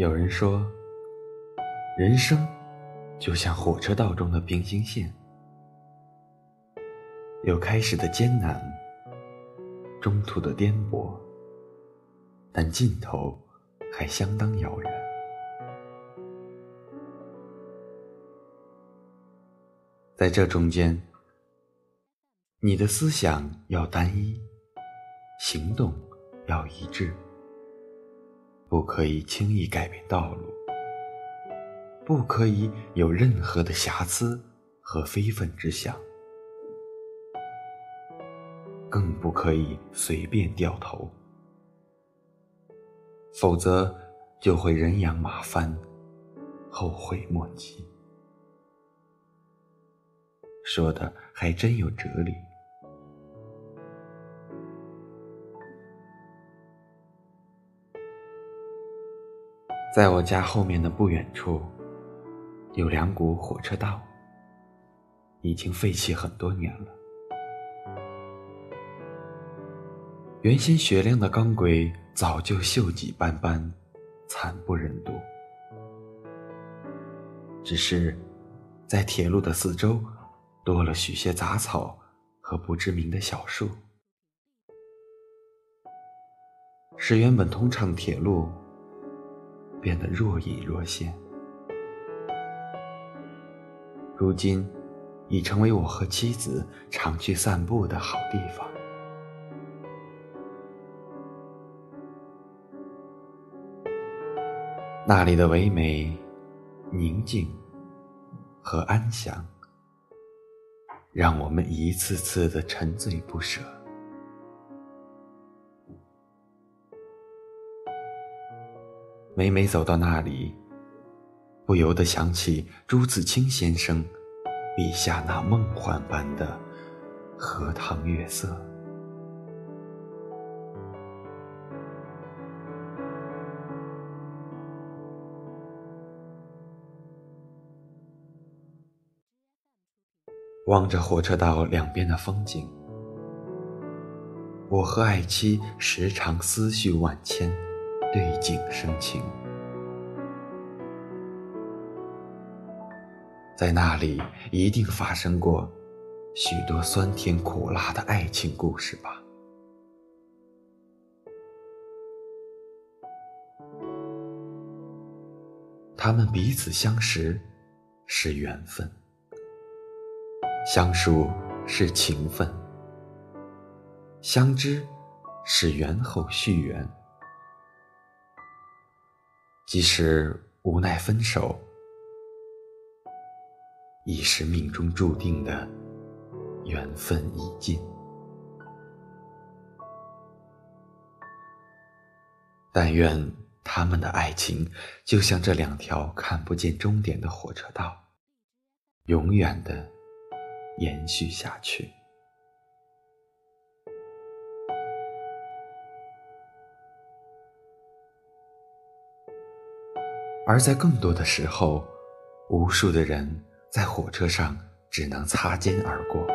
有人说，人生就像火车道中的平行线，有开始的艰难，中途的颠簸，但尽头还相当遥远。在这中间，你的思想要单一，行动要一致。不可以轻易改变道路，不可以有任何的瑕疵和非分之想，更不可以随便掉头，否则就会人仰马翻，后悔莫及。说的还真有哲理。在我家后面的不远处，有两股火车道，已经废弃很多年了。原先雪亮的钢轨早就锈迹斑斑，惨不忍睹。只是，在铁路的四周，多了许些杂草和不知名的小树，使原本通畅铁路。变得若隐若现，如今已成为我和妻子常去散步的好地方。那里的唯美、宁静和安详，让我们一次次的沉醉不舍。每每走到那里，不由得想起朱自清先生笔下那梦幻般的荷塘月色。望着火车道两边的风景，我和爱妻时常思绪万千。对景生情，在那里一定发生过许多酸甜苦辣的爱情故事吧？他们彼此相识是缘分，相熟是情分，相知是缘后续缘。即使无奈分手，已是命中注定的缘分已尽。但愿他们的爱情就像这两条看不见终点的火车道，永远的延续下去。而在更多的时候，无数的人在火车上只能擦肩而过，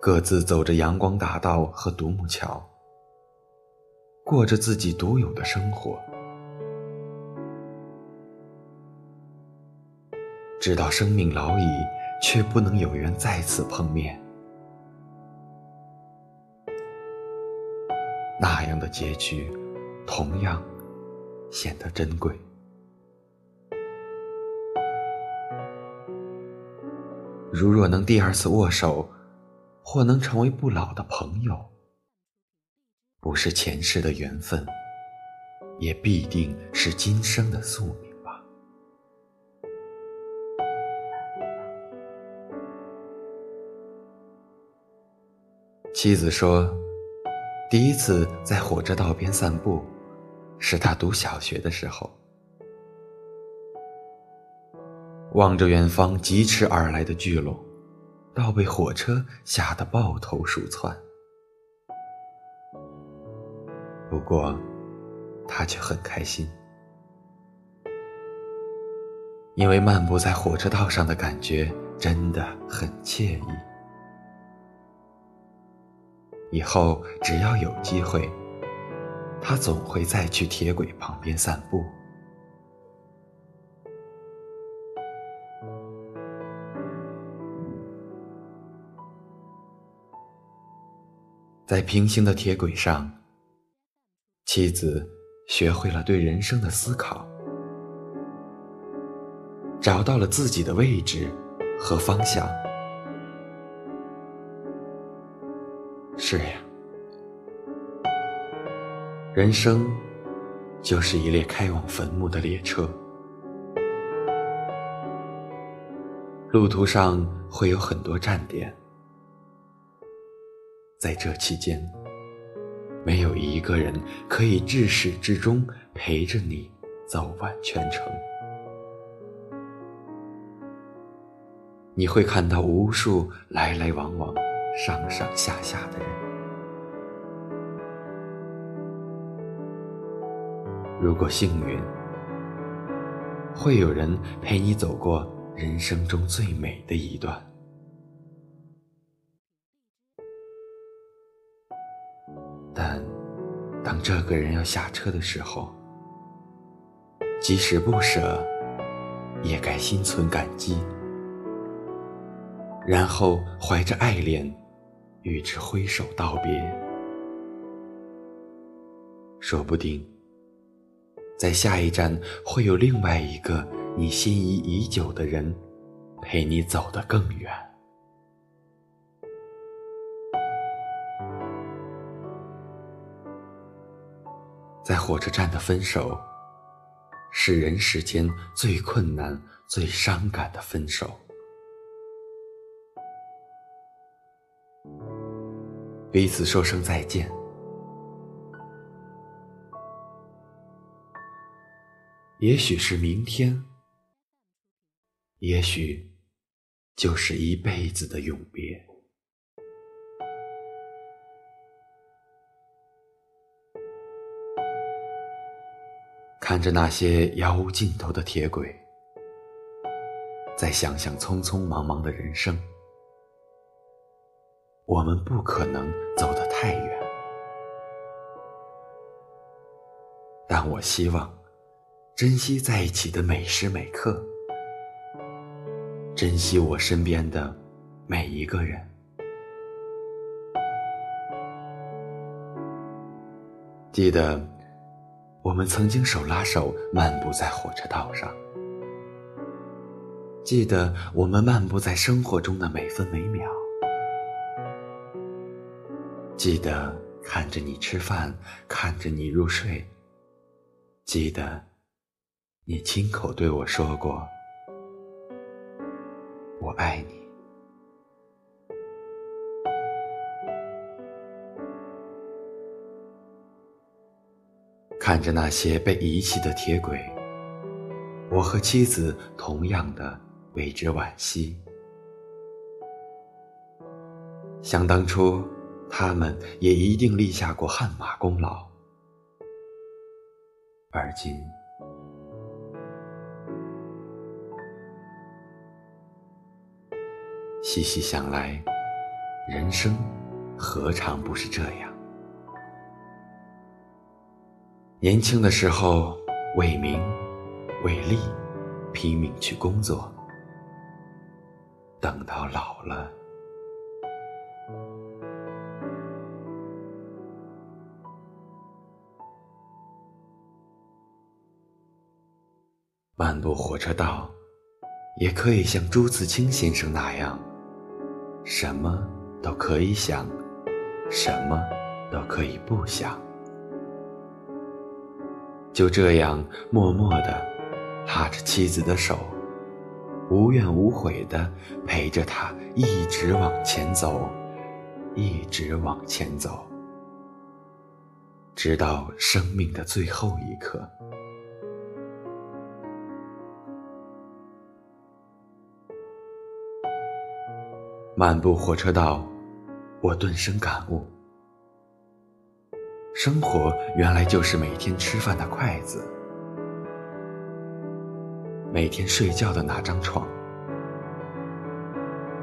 各自走着阳光大道和独木桥，过着自己独有的生活，直到生命老矣，却不能有缘再次碰面，那样的结局，同样。显得珍贵。如若能第二次握手，或能成为不老的朋友，不是前世的缘分，也必定是今生的宿命吧。妻子说，第一次在火车道边散步。是他读小学的时候，望着远方疾驰而来的巨龙，倒被火车吓得抱头鼠窜。不过，他却很开心，因为漫步在火车道上的感觉真的很惬意。以后只要有机会。他总会再去铁轨旁边散步。在平行的铁轨上，妻子学会了对人生的思考，找到了自己的位置和方向。是呀，人生就是一列开往坟墓的列车，路途上会有很多站点。在这期间，没有一个人可以至始至终陪着你走完全程。你会看到无数来来往往、上上下下的人。如果幸运，会有人陪你走过人生中最美的一段。但当这个人要下车的时候，即使不舍，也该心存感激，然后怀着爱恋与之挥手道别。说不定，在下一站会有另外一个你心仪已久的人，陪你走得更远。在火车站的分手，是人世间最困难、最伤感的分手。彼此说声再见，也许是明天，也许就是一辈子的永别。看着那些遥无尽头的铁轨，再想想匆匆忙忙的人生，我们不可能走得太远。但我希望珍惜在一起的每时每刻，珍惜我身边的每一个人。记得。我们曾经手拉手漫步在火车道上，记得我们漫步在生活中的每分每秒，记得看着你吃饭，看着你入睡，记得你亲口对我说过“我爱你”。看着那些被遗弃的铁轨，我和妻子同样的为之惋惜。想当初，他们也一定立下过汗马功劳，而今，细细想来，人生何尝不是这样？年轻的时候，为名为利，拼命去工作；等到老了，漫步火车道，也可以像朱自清先生那样，什么都可以想，什么都可以不想。就这样默默的拉着妻子的手，无怨无悔的陪着她一直往前走，一直往前走，直到生命的最后一刻。漫步火车道，我顿生感悟。生活原来就是每天吃饭的筷子，每天睡觉的那张床，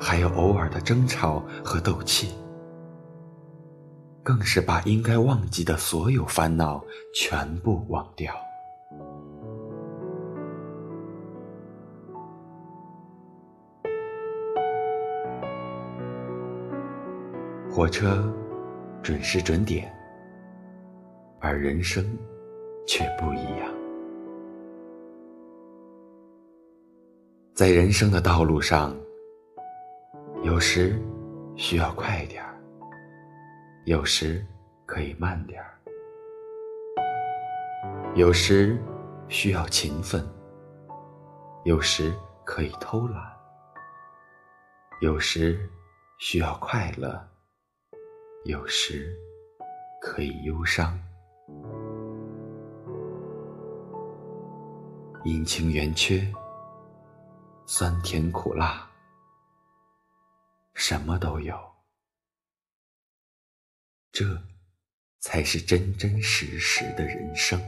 还有偶尔的争吵和斗气。更是把应该忘记的所有烦恼全部忘掉。火车准时准点，而人生却不一样。在人生的道路上，有时需要快点儿，有时可以慢点儿；有时需要勤奋，有时可以偷懒；有时需要快乐。有时可以忧伤，阴晴圆缺，酸甜苦辣，什么都有。这才是真真实实的人生。